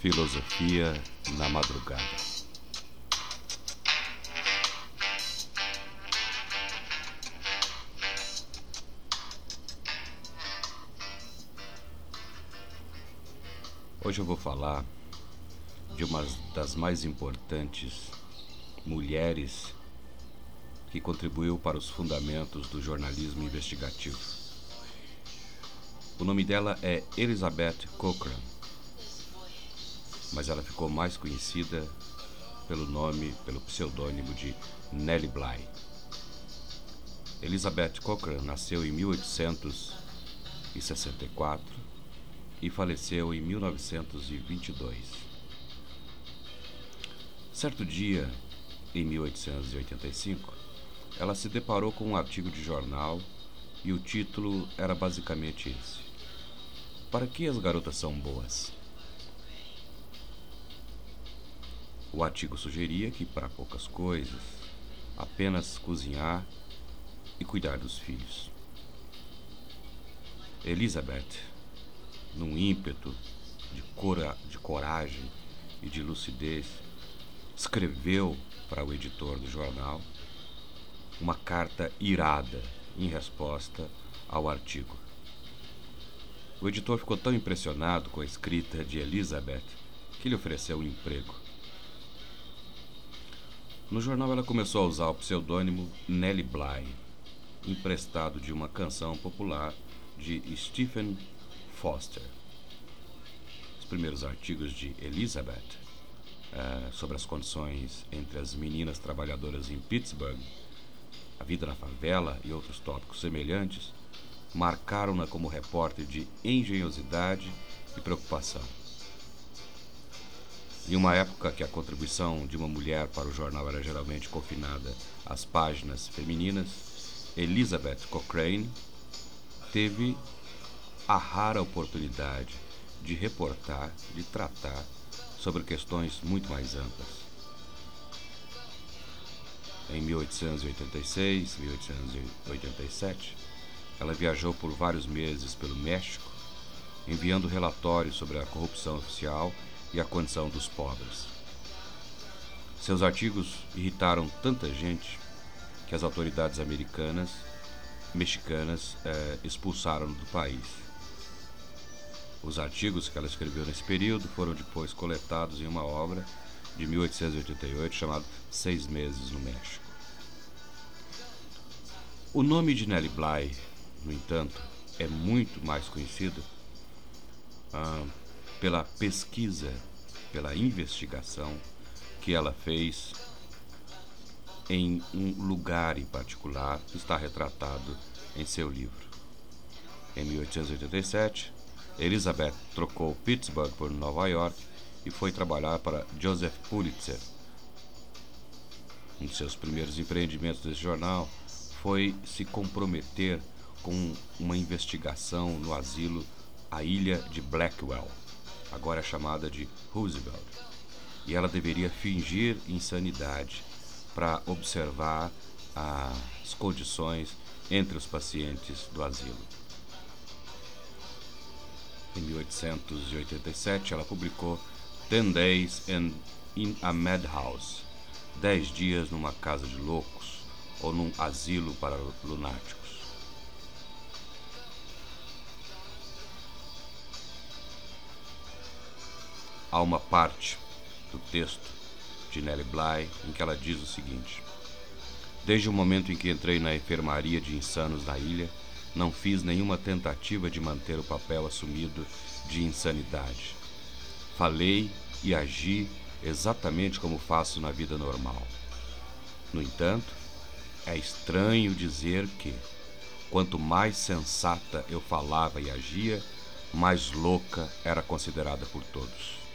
Filosofia na madrugada. Hoje eu vou falar de uma das mais importantes mulheres que contribuiu para os fundamentos do jornalismo investigativo. O nome dela é Elizabeth Cochrane, mas ela ficou mais conhecida pelo nome, pelo pseudônimo de Nellie Bly. Elizabeth Cochrane nasceu em 1864 e faleceu em 1922. Certo dia, em 1885, ela se deparou com um artigo de jornal e o título era basicamente esse: Para que as garotas são boas? O artigo sugeria que, para poucas coisas, apenas cozinhar e cuidar dos filhos. Elizabeth, num ímpeto de, cora de coragem e de lucidez, escreveu para o editor do jornal uma carta irada em resposta ao artigo. O editor ficou tão impressionado com a escrita de Elizabeth que lhe ofereceu um emprego. No jornal, ela começou a usar o pseudônimo Nellie Bly, emprestado de uma canção popular de Stephen Foster. Os primeiros artigos de Elizabeth uh, sobre as condições entre as meninas trabalhadoras em Pittsburgh a vida na favela e outros tópicos semelhantes marcaram-na como repórter de engenhosidade e preocupação. Em uma época que a contribuição de uma mulher para o jornal era geralmente confinada às páginas femininas, Elizabeth Cochrane teve a rara oportunidade de reportar, de tratar sobre questões muito mais amplas. Em 1886, 1887, ela viajou por vários meses pelo México, enviando relatórios sobre a corrupção oficial e a condição dos pobres. Seus artigos irritaram tanta gente que as autoridades americanas, mexicanas, eh, expulsaram do país. Os artigos que ela escreveu nesse período foram depois coletados em uma obra de 1888 chamado Seis Meses no México. O nome de Nellie Bly, no entanto, é muito mais conhecido ah, pela pesquisa, pela investigação que ela fez em um lugar em particular que está retratado em seu livro. Em 1887, Elizabeth trocou Pittsburgh por Nova York e foi trabalhar para Joseph Pulitzer. Um de seus primeiros empreendimentos desse jornal foi se comprometer com uma investigação no asilo a ilha de Blackwell, agora chamada de Roosevelt. E ela deveria fingir insanidade para observar as condições entre os pacientes do asilo. Em 1887, ela publicou Ten Days in, in a Madhouse Dez Dias numa Casa de Loucos ou num asilo para lunáticos. Há uma parte do texto de Nellie Bly em que ela diz o seguinte: Desde o momento em que entrei na enfermaria de insanos da ilha, não fiz nenhuma tentativa de manter o papel assumido de insanidade. Falei e agi exatamente como faço na vida normal. No entanto, é estranho dizer que, quanto mais sensata eu falava e agia, mais louca era considerada por todos.